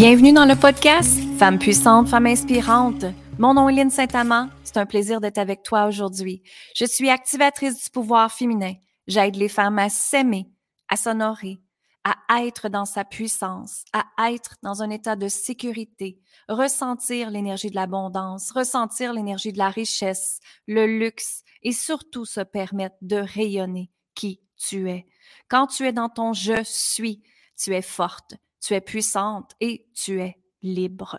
Bienvenue dans le podcast Femme puissante, femme inspirante. Mon nom est Lynne Saint-Amand. C'est un plaisir d'être avec toi aujourd'hui. Je suis activatrice du pouvoir féminin. J'aide les femmes à s'aimer, à s'honorer, à être dans sa puissance, à être dans un état de sécurité, ressentir l'énergie de l'abondance, ressentir l'énergie de la richesse, le luxe et surtout se permettre de rayonner qui tu es. Quand tu es dans ton je suis, tu es forte, tu es puissante et tu es libre.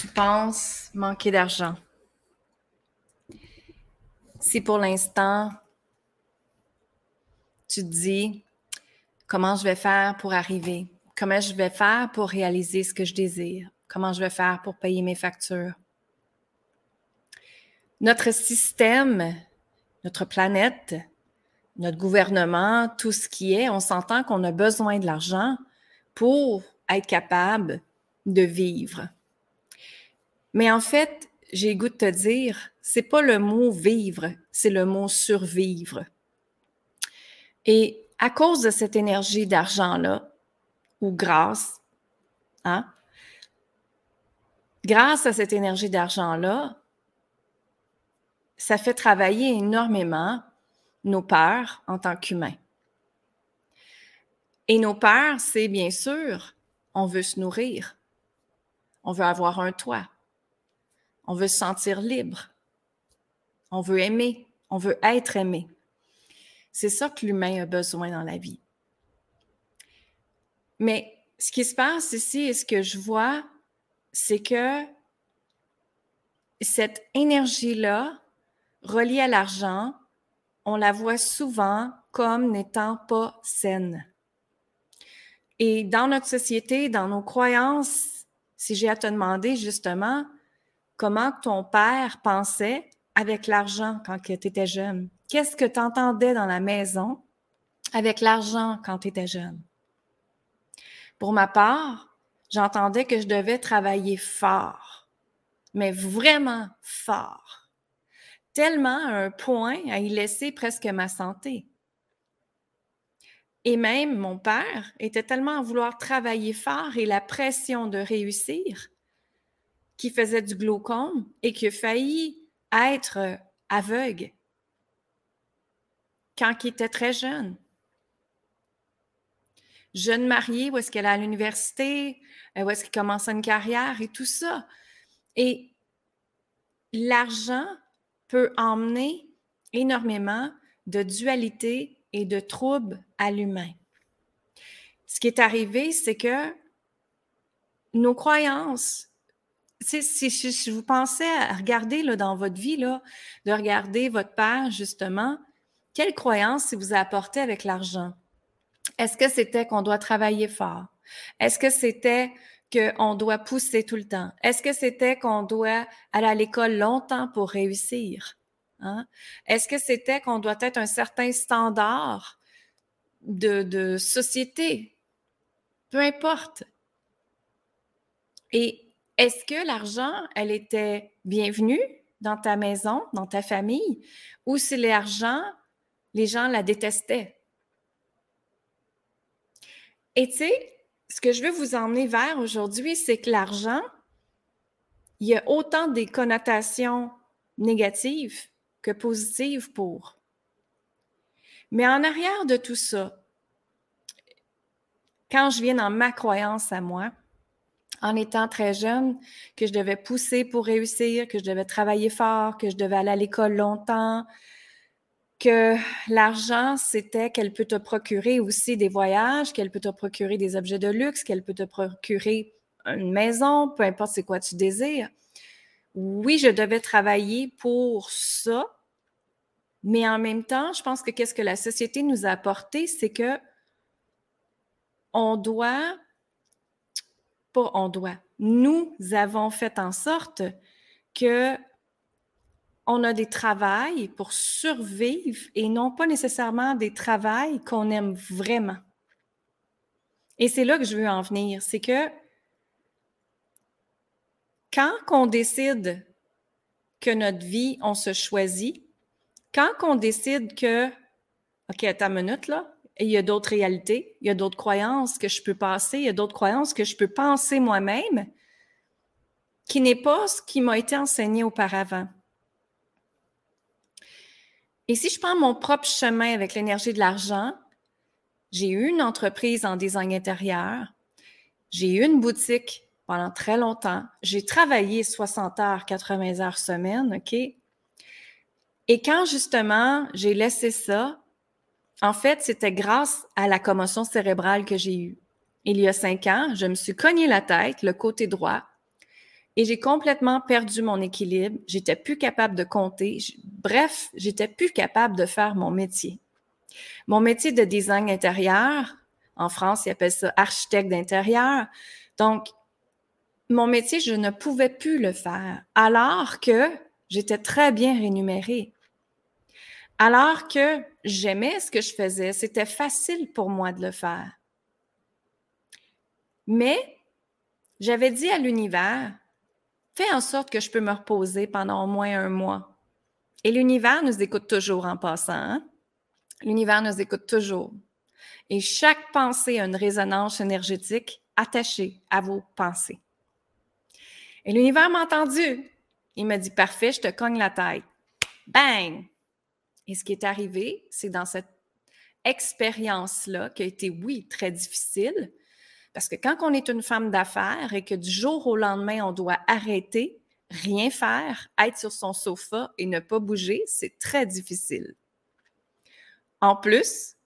tu penses manquer d'argent, si pour l'instant, tu te dis comment je vais faire pour arriver, comment je vais faire pour réaliser ce que je désire, comment je vais faire pour payer mes factures? Notre système, notre planète, notre gouvernement, tout ce qui est, on s'entend qu'on a besoin de l'argent pour être capable de vivre. Mais en fait, j'ai goût de te dire, c'est pas le mot vivre, c'est le mot survivre. Et à cause de cette énergie d'argent-là, ou grâce, hein, grâce à cette énergie d'argent-là, ça fait travailler énormément nos peurs en tant qu'humains. Et nos peurs, c'est bien sûr on veut se nourrir. On veut avoir un toit. On veut se sentir libre. On veut aimer. On veut être aimé. C'est ça que l'humain a besoin dans la vie. Mais ce qui se passe ici et ce que je vois, c'est que cette énergie-là, reliée à l'argent, on la voit souvent comme n'étant pas saine. Et dans notre société, dans nos croyances, si j'ai à te demander justement comment ton père pensait avec l'argent quand tu étais jeune, qu'est-ce que tu entendais dans la maison avec l'argent quand tu étais jeune? Pour ma part, j'entendais que je devais travailler fort, mais vraiment fort, tellement à un point à y laisser presque ma santé. Et même mon père était tellement à vouloir travailler fort et la pression de réussir qu'il faisait du glaucome et qu'il a failli être aveugle quand il était très jeune. Jeune marié, où est-ce qu'elle est à l'université, euh, où est-ce qu'il commence une carrière et tout ça. Et l'argent peut emmener énormément de dualité et de troubles à l'humain. Ce qui est arrivé, c'est que nos croyances, si, vous pensez à regarder dans votre vie, de regarder votre père, justement, quelles croyances il vous a apporté avec l'argent? Est-ce que c'était qu'on doit travailler fort? Est-ce que c'était qu'on doit pousser tout le temps? Est-ce que c'était qu'on doit aller à l'école longtemps pour réussir? Hein? Est-ce que c'était qu'on doit être un certain standard de, société? Peu importe. Et est-ce que l'argent, elle était bienvenue dans ta maison, dans ta famille, ou si l'argent, les gens la détestaient? Et tu sais, ce que je veux vous emmener vers aujourd'hui, c'est que l'argent, il y a autant des connotations négatives que positive pour. Mais en arrière de tout ça, quand je viens dans ma croyance à moi, en étant très jeune, que je devais pousser pour réussir, que je devais travailler fort, que je devais aller à l'école longtemps, que l'argent, c'était qu'elle peut te procurer aussi des voyages, qu'elle peut te procurer des objets de luxe, qu'elle peut te procurer une maison, peu importe c'est quoi tu désires. Oui, je devais travailler pour ça, mais en même temps, je pense que qu'est-ce que la société nous a apporté, c'est que on doit, pas on doit, nous avons fait en sorte que on a des travails pour survivre et non pas nécessairement des travails qu'on aime vraiment. Et c'est là que je veux en venir, c'est que quand on décide que notre vie, on se choisit, quand on décide que, OK, attends minute, là, il y a d'autres réalités, il y a d'autres croyances que je peux passer, il y a d'autres croyances que je peux penser moi-même, qui n'est pas ce qui m'a été enseigné auparavant. Et si je prends mon propre chemin avec l'énergie de l'argent, j'ai eu une entreprise en design intérieur, j'ai eu une boutique pendant très longtemps, j'ai travaillé 60 heures, 80 heures semaine, OK? Et quand justement j'ai laissé ça, en fait, c'était grâce à la commotion cérébrale que j'ai eue. Il y a cinq ans, je me suis cogné la tête, le côté droit, et j'ai complètement perdu mon équilibre. J'étais plus capable de compter. Bref, j'étais plus capable de faire mon métier. Mon métier de design intérieur, en France, ils appellent ça architecte d'intérieur. Donc, mon métier, je ne pouvais plus le faire, alors que j'étais très bien rémunérée. Alors que j'aimais ce que je faisais, c'était facile pour moi de le faire. Mais j'avais dit à l'univers, fais en sorte que je peux me reposer pendant au moins un mois. Et l'univers nous écoute toujours en passant. Hein? L'univers nous écoute toujours. Et chaque pensée a une résonance énergétique attachée à vos pensées. Et l'univers m'a entendu. Il m'a dit, parfait, je te cogne la tête. Bang! Et ce qui est arrivé, c'est dans cette expérience-là, qui a été, oui, très difficile, parce que quand on est une femme d'affaires et que du jour au lendemain, on doit arrêter, rien faire, être sur son sofa et ne pas bouger, c'est très difficile. En plus,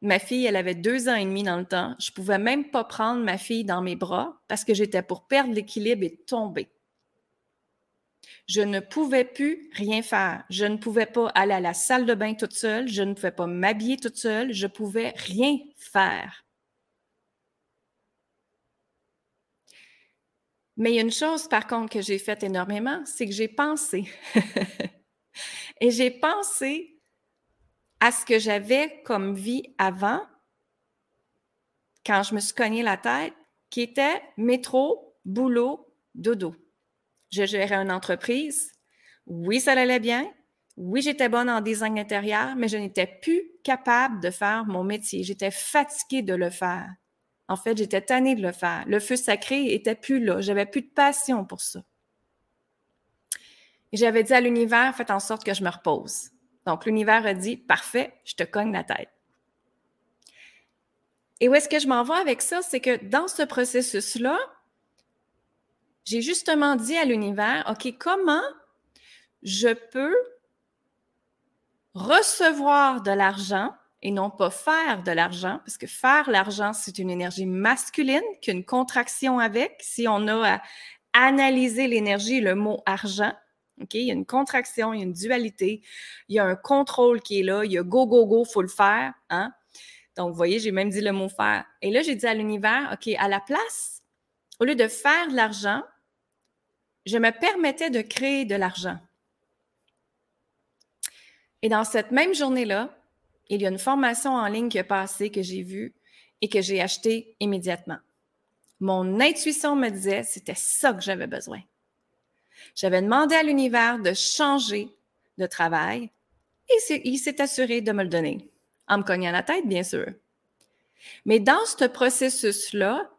ma fille, elle avait deux ans et demi dans le temps. Je pouvais même pas prendre ma fille dans mes bras parce que j'étais pour perdre l'équilibre et tomber. Je ne pouvais plus rien faire. Je ne pouvais pas aller à la salle de bain toute seule. Je ne pouvais pas m'habiller toute seule. Je pouvais rien faire. Mais il y a une chose, par contre, que j'ai faite énormément, c'est que j'ai pensé. Et j'ai pensé à ce que j'avais comme vie avant, quand je me suis cogné la tête, qui était métro, boulot, dodo. Je gérais une entreprise. Oui, ça allait bien. Oui, j'étais bonne en design intérieur, mais je n'étais plus capable de faire mon métier. J'étais fatiguée de le faire. En fait, j'étais tannée de le faire. Le feu sacré était plus là. J'avais plus de passion pour ça. Et j'avais dit à l'univers, faites en sorte que je me repose. Donc, l'univers a dit, parfait, je te cogne la tête. Et où est-ce que je m'en vais avec ça? C'est que dans ce processus-là, j'ai justement dit à l'univers, OK, comment je peux recevoir de l'argent et non pas faire de l'argent, parce que faire l'argent, c'est une énergie masculine qu'une contraction avec. Si on a à analyser l'énergie, le mot argent, OK, il y a une contraction, il y a une dualité, il y a un contrôle qui est là, il y a go, go, go, il faut le faire. Hein? Donc, vous voyez, j'ai même dit le mot faire. Et là, j'ai dit à l'univers, OK, à la place, au lieu de faire de l'argent, je me permettais de créer de l'argent. Et dans cette même journée-là, il y a une formation en ligne qui a passé, que j'ai vue et que j'ai acheté immédiatement. Mon intuition me disait, c'était ça que j'avais besoin. J'avais demandé à l'univers de changer de travail et il s'est assuré de me le donner, en me cognant la tête, bien sûr. Mais dans ce processus-là,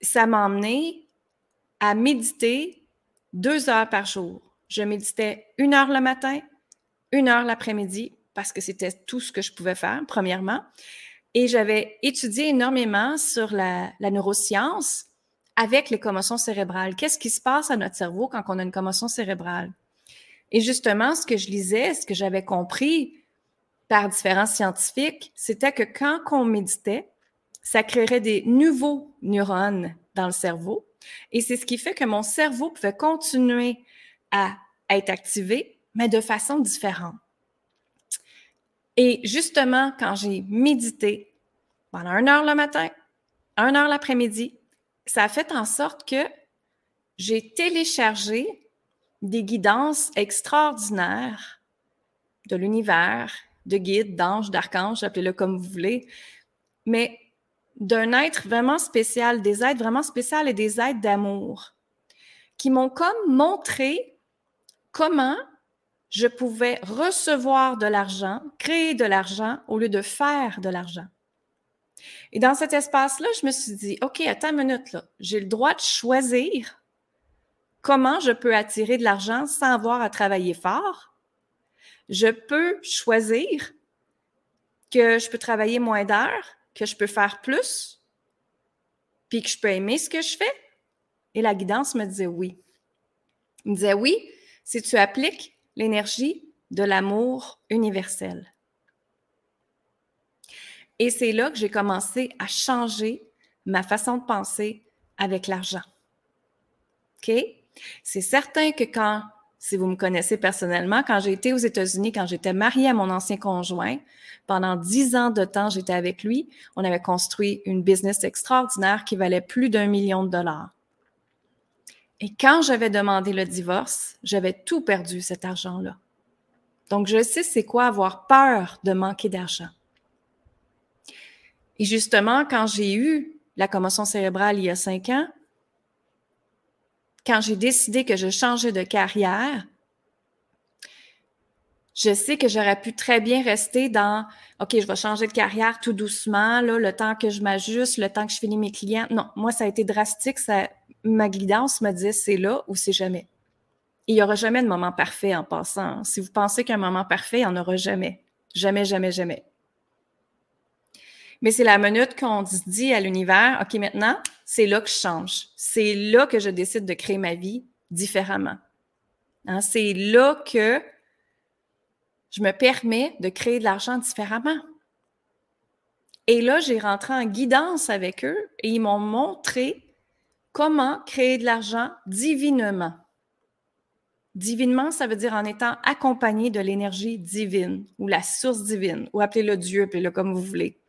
ça m'a emmené à méditer deux heures par jour. Je méditais une heure le matin, une heure l'après-midi, parce que c'était tout ce que je pouvais faire, premièrement. Et j'avais étudié énormément sur la, neuroscience avec les commotions cérébrales. Qu'est-ce qui se passe à notre cerveau quand on a une commotion cérébrale? Et justement, ce que je lisais, ce que j'avais compris par différents scientifiques, c'était que quand on méditait, ça créerait des nouveaux neurones dans le cerveau. Et c'est ce qui fait que mon cerveau pouvait continuer à être activé, mais de façon différente. Et justement, quand j'ai médité pendant une heure le matin, une heure l'après-midi, ça a fait en sorte que j'ai téléchargé des guidances extraordinaires de l'univers, de guides, d'anges, d'archanges, appelez-le comme vous voulez, mais d'un être vraiment spécial, des êtres vraiment spéciaux et des êtres d'amour qui m'ont comme montré comment je pouvais recevoir de l'argent, créer de l'argent au lieu de faire de l'argent. Et dans cet espace-là, je me suis dit, OK, attends une minute. J'ai le droit de choisir comment je peux attirer de l'argent sans avoir à travailler fort. Je peux choisir que je peux travailler moins d'heures, que je peux faire plus, puis que je peux aimer ce que je fais. Et la guidance me disait oui. Il me disait oui, si tu appliques l'énergie de l'amour universel. Et c'est là que j'ai commencé à changer ma façon de penser avec l'argent. OK? C'est certain que quand, si vous me connaissez personnellement, quand j'ai été aux États-Unis, quand j'étais mariée à mon ancien conjoint, pendant dix ans de temps, j'étais avec lui. On avait construit une business extraordinaire qui valait plus d'un million de dollars. Et quand j'avais demandé le divorce, j'avais tout perdu cet argent-là. Donc, je sais c'est quoi avoir peur de manquer d'argent. Et justement, quand j'ai eu la commotion cérébrale il y a cinq ans, quand j'ai décidé que je changeais de carrière, je sais que j'aurais pu très bien rester dans OK, je vais changer de carrière tout doucement, là, le temps que je m'ajuste, le temps que je finis mes clients. Non, moi, ça a été drastique. Ça, ma guidance me disait c'est là ou c'est jamais. Il n'y aura jamais de moment parfait en passant. Si vous pensez qu'un moment parfait, il n'y en aura jamais. Jamais, jamais, jamais. Mais c'est la minute qu'on dit à l'univers, OK, maintenant, c'est là que je change. C'est là que je décide de créer ma vie différemment. Hein, c'est là que je me permets de créer de l'argent différemment. Et là, j'ai rentré en guidance avec eux et ils m'ont montré comment créer de l'argent divinement. Divinement, ça veut dire en étant accompagné de l'énergie divine ou la source divine, ou appelez-le Dieu, appelez-le comme vous voulez.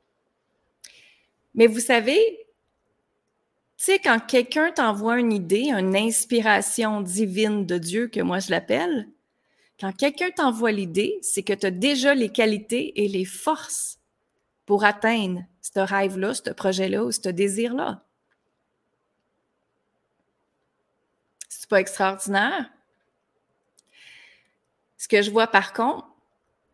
Mais vous savez, tu sais, quand quelqu'un t'envoie une idée, une inspiration divine de Dieu, que moi je l'appelle, quand quelqu'un t'envoie l'idée, c'est que tu as déjà les qualités et les forces pour atteindre ce rêve-là, ce projet-là ou ce désir-là. C'est pas extraordinaire? Ce que je vois par contre,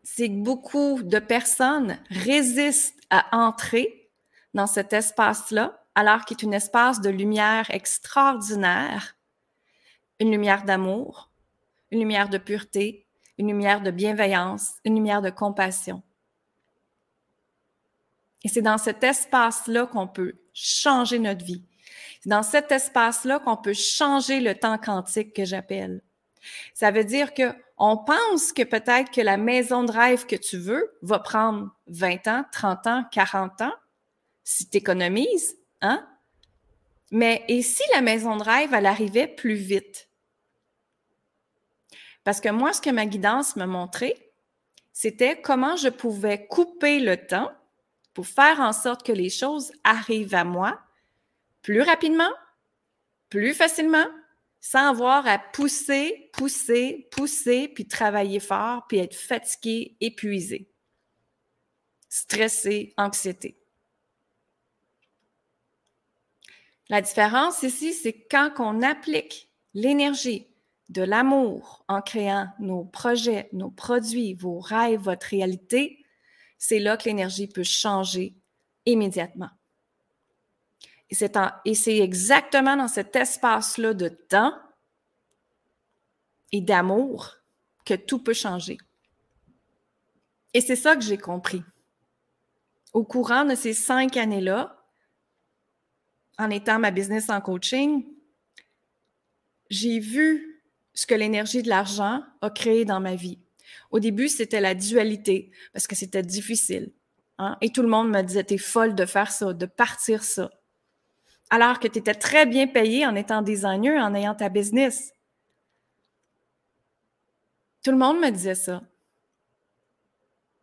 c'est que beaucoup de personnes résistent à entrer dans cet espace-là, alors qu'il est un espace de lumière extraordinaire, une lumière d'amour, une lumière de pureté, une lumière de bienveillance, une lumière de compassion. Et c'est dans cet espace-là qu'on peut changer notre vie. C'est dans cet espace-là qu'on peut changer le temps quantique que j'appelle. Ça veut dire que on pense que peut-être que la maison de rêve que tu veux va prendre 20 ans, 30 ans, 40 ans, si tu économises, hein? Mais et si la maison de rêve, elle arrivait plus vite? Parce que moi, ce que ma guidance m'a montré, c'était comment je pouvais couper le temps pour faire en sorte que les choses arrivent à moi plus rapidement, plus facilement, sans avoir à pousser, pousser, pousser, puis travailler fort, puis être fatigué, épuisé, stressé, anxiété. La différence ici, c'est quand on applique l'énergie de l'amour en créant nos projets, nos produits, vos rêves, votre réalité, c'est là que l'énergie peut changer immédiatement. Et c'est exactement dans cet espace-là de temps et d'amour que tout peut changer. Et c'est ça que j'ai compris. Au courant de ces cinq années-là, en étant ma business en coaching, j'ai vu ce que l'énergie de l'argent a créé dans ma vie. Au début, c'était la dualité parce que c'était difficile. Hein? Et tout le monde me disait, t'es folle de faire ça, de partir ça. alors que tu étais très bien payé en étant designer, en ayant ta business. Tout le monde me disait ça.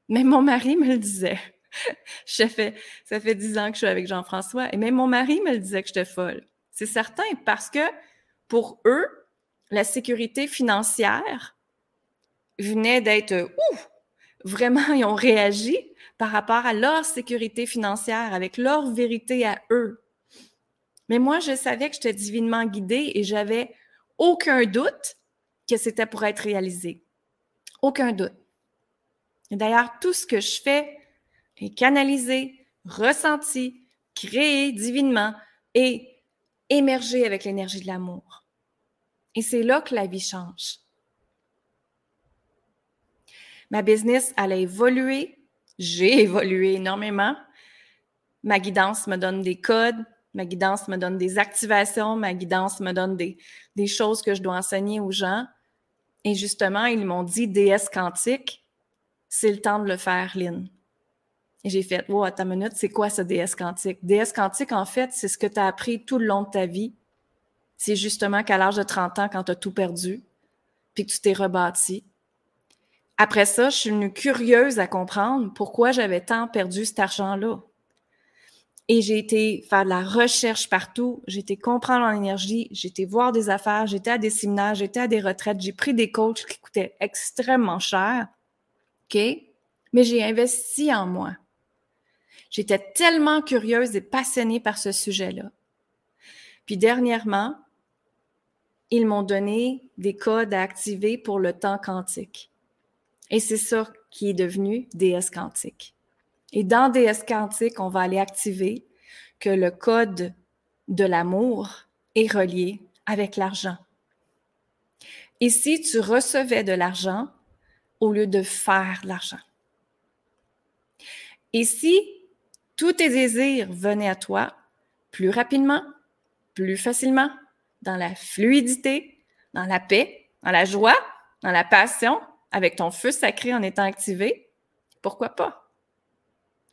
Même mon mari me le disait. ça fait dix ans que je suis avec Jean-François et même mon mari me le disait que j'étais folle. C'est certain parce que pour eux, la sécurité financière venait d'être ouf, vraiment, ils ont réagi par rapport à leur sécurité financière, avec leur vérité à eux. Mais moi, je savais que j'étais divinement guidée et j'avais aucun doute que c'était pour être réalisé. Aucun doute. D'ailleurs, tout ce que je fais est canalisé, ressenti, créé divinement et émergé avec l'énergie de l'amour. Et c'est là que la vie change. Ma business, elle a évolué. J'ai évolué énormément. Ma guidance me donne des codes. Ma guidance me donne des activations. Ma guidance me donne des, des choses que je dois enseigner aux gens. Et justement, ils m'ont dit déesse quantique, c'est le temps de le faire, Lynn. Et j'ai fait, wow, ta minute, c'est quoi ce déesse quantique? Déesse quantique, en fait, c'est ce que tu as appris tout le long de ta vie. C'est justement qu'à l'âge de 30 ans, quand tu as tout perdu, puis que tu t'es rebâti, après ça, je suis venue curieuse à comprendre pourquoi j'avais tant perdu cet argent-là. Et j'ai été faire de la recherche partout, j'ai été comprendre l'énergie, j'ai été voir des affaires, j'étais à des séminaires, j'étais à des retraites, j'ai pris des coachs qui coûtaient extrêmement cher. OK? Mais j'ai investi en moi. J'étais tellement curieuse et passionnée par ce sujet-là. Puis dernièrement, ils m'ont donné des codes à activer pour le temps quantique. Et c'est ça qui est devenu DS quantique. Et dans DS quantique, on va aller activer que le code de l'amour est relié avec l'argent. Et si tu recevais de l'argent au lieu de faire l'argent? Et si tous tes désirs venaient à toi plus rapidement, plus facilement, dans la fluidité, dans la paix, dans la joie, dans la passion, avec ton feu sacré en étant activé, pourquoi pas?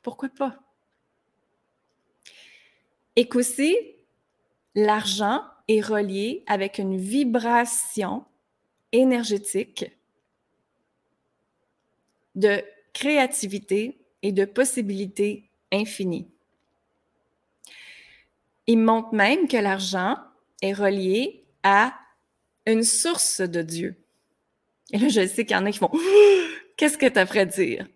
Pourquoi pas? Et qu'aussi, l'argent est relié avec une vibration énergétique de créativité et de possibilités infinies. Il montre même que l'argent est relié à une source de Dieu. Et là, je sais qu'il y en a qui font Qu'est-ce que tu à dire?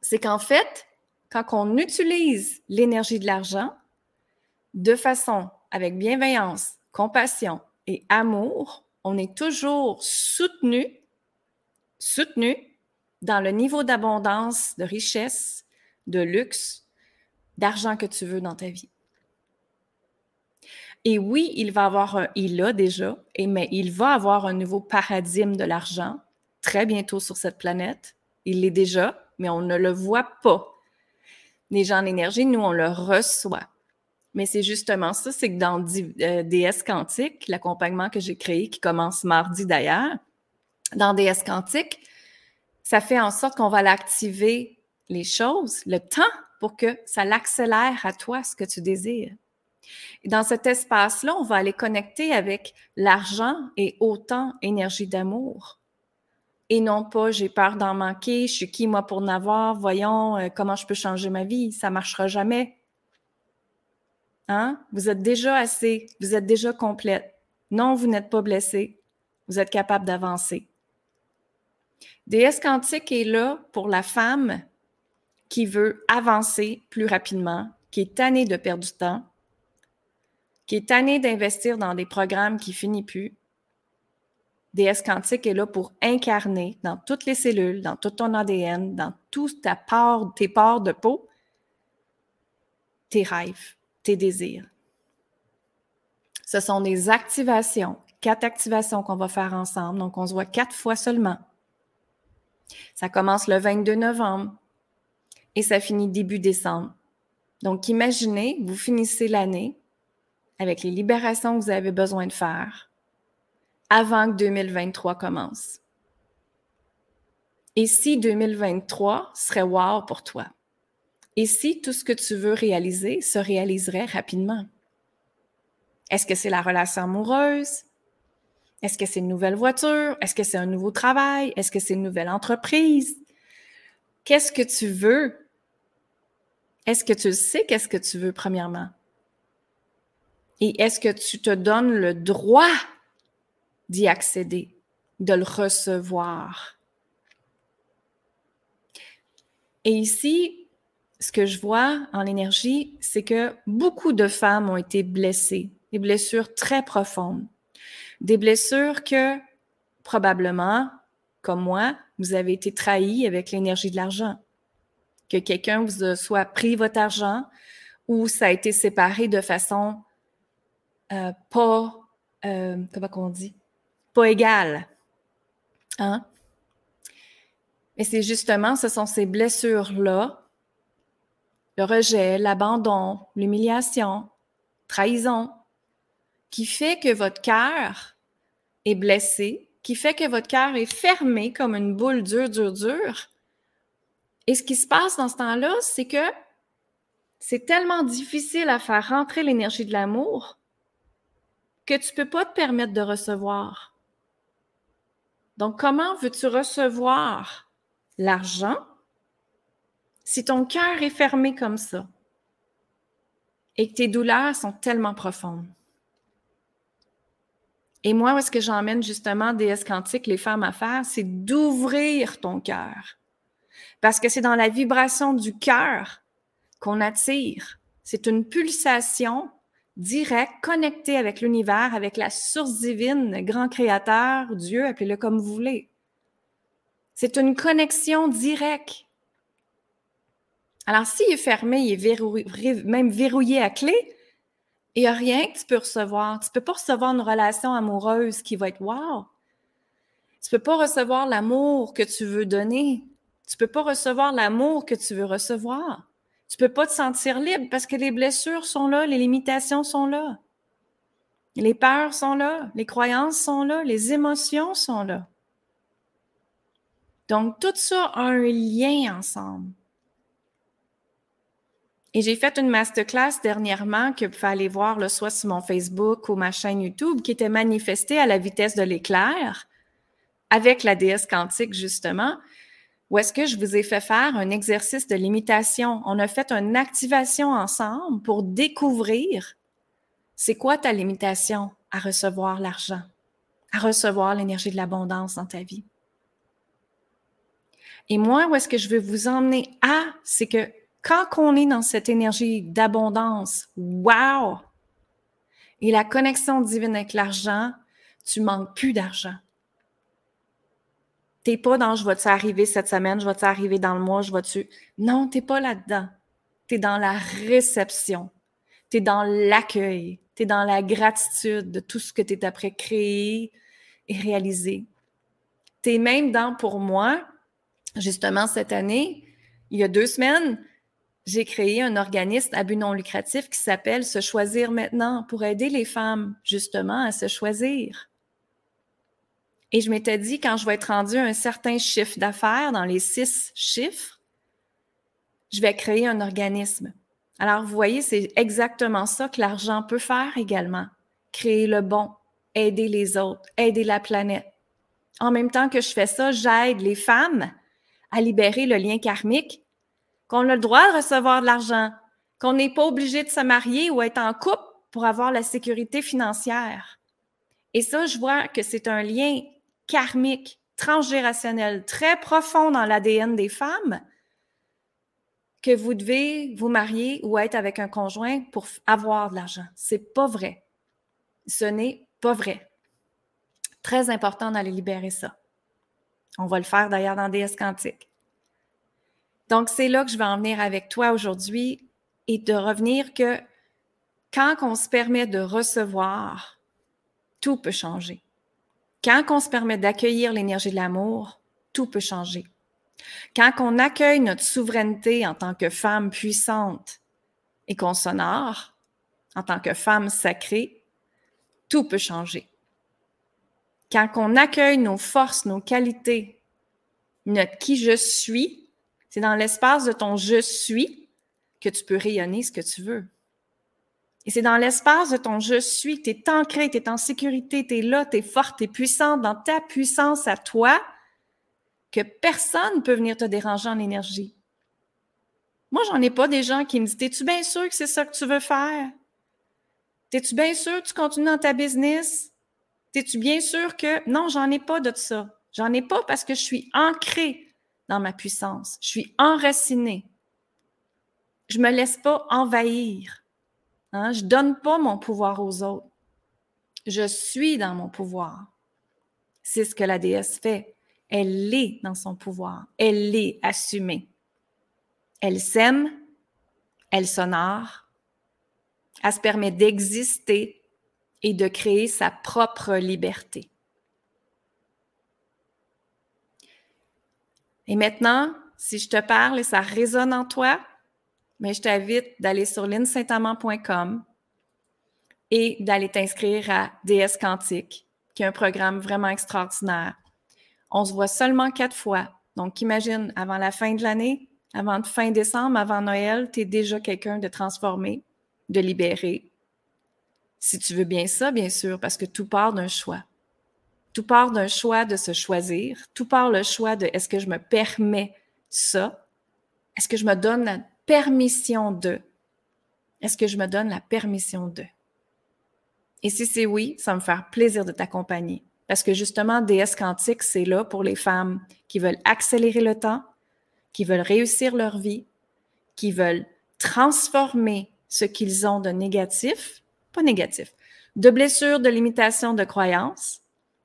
C'est qu'en fait, quand on utilise l'énergie de l'argent de façon avec bienveillance, compassion et amour, on est toujours soutenu, soutenu dans le niveau d'abondance, de richesse, de luxe, d'argent que tu veux dans ta vie. Et oui, il va avoir un, il a déjà, et, mais il va avoir un nouveau paradigme de l'argent très bientôt sur cette planète. Il l'est déjà, mais on ne le voit pas. Les gens en énergie, nous, on le reçoit. Mais c'est justement ça, c'est que dans DS euh, Quantique, l'accompagnement que j'ai créé, qui commence mardi d'ailleurs, dans DS Quantique, ça fait en sorte qu'on va l'activer les choses, le temps, pour que ça l'accélère à toi ce que tu désires. Dans cet espace-là, on va aller connecter avec l'argent et autant énergie d'amour. Et non pas j'ai peur d'en manquer, je suis qui moi pour n'avoir, voyons euh, comment je peux changer ma vie, ça marchera jamais. Hein? Vous êtes déjà assez, vous êtes déjà complète. Non, vous n'êtes pas blessé, vous êtes capable d'avancer. DS quantique est là pour la femme qui veut avancer plus rapidement, qui est tannée de perdre du temps, qui est tanné d'investir dans des programmes qui finissent plus, DS Quantique est là pour incarner dans toutes les cellules, dans tout ton ADN, dans toute ta part, tes parts de peau, tes rêves, tes désirs. Ce sont des activations, quatre activations qu'on va faire ensemble. Donc, on se voit quatre fois seulement. Ça commence le 22 novembre et ça finit début décembre. Donc, imaginez, vous finissez l'année avec les libérations que vous avez besoin de faire avant que 2023 commence. Et si 2023 serait wow pour toi? Et si tout ce que tu veux réaliser se réaliserait rapidement? Est-ce que c'est la relation amoureuse? Est-ce que c'est une nouvelle voiture? Est-ce que c'est un nouveau travail? Est-ce que c'est une nouvelle entreprise? Qu'est-ce que tu veux? Est-ce que tu sais qu'est-ce que tu veux premièrement? Et est-ce que tu te donnes le droit d'y accéder, de le recevoir? Et ici, ce que je vois en énergie, c'est que beaucoup de femmes ont été blessées, des blessures très profondes, des blessures que probablement, comme moi, vous avez été trahi avec l'énergie de l'argent, que quelqu'un vous a soit pris votre argent ou ça a été séparé de façon euh, pas, euh, comment on dit, pas égale. Hein? Et c'est justement, ce sont ces blessures-là, le rejet, l'abandon, l'humiliation, trahison, qui fait que votre cœur est blessé, qui fait que votre cœur est fermé comme une boule dure, dure, dure. Et ce qui se passe dans ce temps-là, c'est que c'est tellement difficile à faire rentrer l'énergie de l'amour que tu ne peux pas te permettre de recevoir. Donc, comment veux-tu recevoir l'argent si ton cœur est fermé comme ça et que tes douleurs sont tellement profondes? Et moi, où est-ce que j'emmène justement DS quantique les femmes à faire? C'est d'ouvrir ton cœur. Parce que c'est dans la vibration du cœur qu'on attire. C'est une pulsation directe, connectée avec l'univers, avec la source divine, grand créateur, Dieu, appelez-le comme vous voulez. C'est une connexion directe. Alors, s'il est fermé, il est même verrouillé à clé, il n'y a rien que tu peux recevoir. Tu ne peux pas recevoir une relation amoureuse qui va être wow. Tu ne peux pas recevoir l'amour que tu veux donner. Tu ne peux pas recevoir l'amour que tu veux recevoir. Tu ne peux pas te sentir libre parce que les blessures sont là, les limitations sont là. Les peurs sont là, les croyances sont là, les émotions sont là. Donc, tout ça a un lien ensemble. Et j'ai fait une masterclass dernièrement que vous pouvez aller voir soit sur mon Facebook ou ma chaîne YouTube qui était manifestée à la vitesse de l'éclair avec la déesse quantique justement, où est-ce que je vous ai fait faire un exercice de limitation? On a fait une activation ensemble pour découvrir c'est quoi ta limitation à recevoir l'argent, à recevoir l'énergie de l'abondance dans ta vie. Et moi, où est-ce que je veux vous emmener? À, c'est que quand on est dans cette énergie d'abondance, wow! Et la connexion divine avec l'argent, tu manques plus d'argent. T'es pas dans je vais-tu arriver cette semaine, je vais-tu arriver dans le mois, je vais-tu. Non, t'es pas là-dedans. Tu es dans la réception. Tu es dans l'accueil. Tu es dans la gratitude de tout ce que tu es après créé et réalisé. Tu es même dans, pour moi, justement cette année, il y a deux semaines, j'ai créé un organisme à but non lucratif qui s'appelle Se choisir maintenant pour aider les femmes justement à se choisir. Et je m'étais dit, quand je vais être rendu à un certain chiffre d'affaires, dans les six chiffres, je vais créer un organisme. Alors, vous voyez, c'est exactement ça que l'argent peut faire également. Créer le bon, aider les autres, aider la planète. En même temps que je fais ça, j'aide les femmes à libérer le lien karmique qu'on a le droit de recevoir de l'argent, qu'on n'est pas obligé de se marier ou être en couple pour avoir la sécurité financière. Et ça, je vois que c'est un lien karmique, transgérationnel, très profond dans l'ADN des femmes, que vous devez vous marier ou être avec un conjoint pour avoir de l'argent. C'est pas vrai. Ce n'est pas vrai. Très important d'aller libérer ça. On va le faire d'ailleurs dans DS Quantique. Donc, c'est là que je vais en venir avec toi aujourd'hui et de revenir que quand on se permet de recevoir, tout peut changer. Quand on se permet d'accueillir l'énergie de l'amour, tout peut changer. Quand on accueille notre souveraineté en tant que femme puissante et qu'on s'honore, en tant que femme sacrée, tout peut changer. Quand on accueille nos forces, nos qualités, notre qui je suis, c'est dans l'espace de ton je suis que tu peux rayonner ce que tu veux. Et c'est dans l'espace de ton je suis, tu es ancré, tu es en sécurité, tu es là, tu es forte, tu es puissante dans ta puissance à toi, que personne ne peut venir te déranger en énergie. Moi, j'en ai pas des gens qui me disent Es-tu bien sûr que c'est ça que tu veux faire? Es-tu bien sûr que tu continues dans ta business? Es-tu bien sûr que. Non, j'en ai pas de ça. J'en ai pas parce que je suis ancrée dans ma puissance. Je suis enracinée. Je me laisse pas envahir. Hein? Je donne pas mon pouvoir aux autres. Je suis dans mon pouvoir. C'est ce que la déesse fait. Elle est dans son pouvoir. Elle l'est assumée. Elle s'aime, elle s'honore, elle se permet d'exister et de créer sa propre liberté. Et maintenant, si je te parle et ça résonne en toi, mais je t'invite d'aller sur linsaintamant.com et d'aller t'inscrire à DS Quantique, qui est un programme vraiment extraordinaire. On se voit seulement quatre fois. Donc, imagine, avant la fin de l'année, avant fin décembre, avant Noël, tu es déjà quelqu'un de transformé, de libéré. Si tu veux bien ça, bien sûr, parce que tout part d'un choix. Tout part d'un choix de se choisir. Tout part le choix de est-ce que je me permets ça? Est-ce que je me donne permission de? Est-ce que je me donne la permission de? Et si c'est oui, ça me faire plaisir de t'accompagner. Parce que justement, DS Quantique, c'est là pour les femmes qui veulent accélérer le temps, qui veulent réussir leur vie, qui veulent transformer ce qu'ils ont de négatif, pas négatif, de blessures, de limitations, de croyances,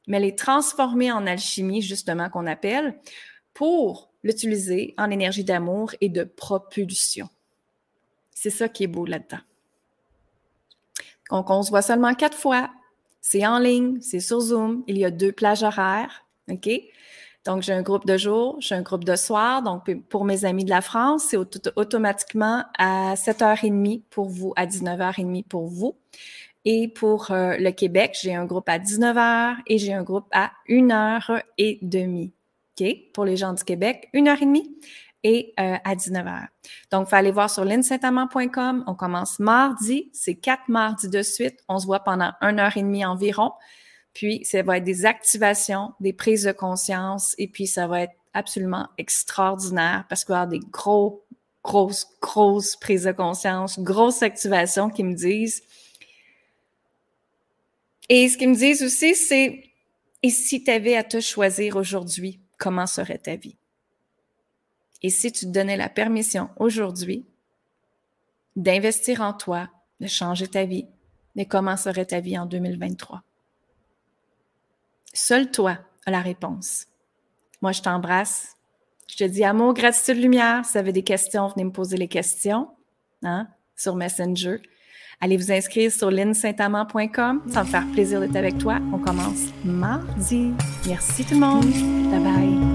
mais les transformer en alchimie, justement, qu'on appelle, pour l'utiliser en énergie d'amour et de propulsion. C'est ça qui est beau là-dedans. Donc, on se voit seulement quatre fois. C'est en ligne, c'est sur Zoom. Il y a deux plages horaires. OK? Donc, j'ai un groupe de jour, j'ai un groupe de soir. Donc, pour mes amis de la France, c'est automatiquement à 7h30 pour vous, à 19h30 pour vous. Et pour euh, le Québec, j'ai un groupe à 19h et j'ai un groupe à 1h30. Pour les gens du Québec, 1h30 et euh, à 19h. Donc, il faut aller voir sur linsaintamant.com. On commence mardi. C'est quatre mardis de suite. On se voit pendant 1h30 environ. Puis, ça va être des activations, des prises de conscience, et puis ça va être absolument extraordinaire parce qu'il va y avoir des gros, grosses, grosses prises de conscience, grosses activations qui me disent. Et ce qu'ils me disent aussi, c'est et si tu avais à te choisir aujourd'hui, comment serait ta vie? Et si tu te donnais la permission aujourd'hui d'investir en toi, de changer ta vie, mais comment serait ta vie en 2023? Seul toi as la réponse. Moi, je t'embrasse. Je te dis amour, gratitude, lumière. Si vous avez des questions, venez me poser les questions hein, sur Messenger. Allez vous inscrire sur linsaintamant.com. Ça me faire plaisir d'être avec toi. On commence mardi. Merci tout le monde. Bye bye.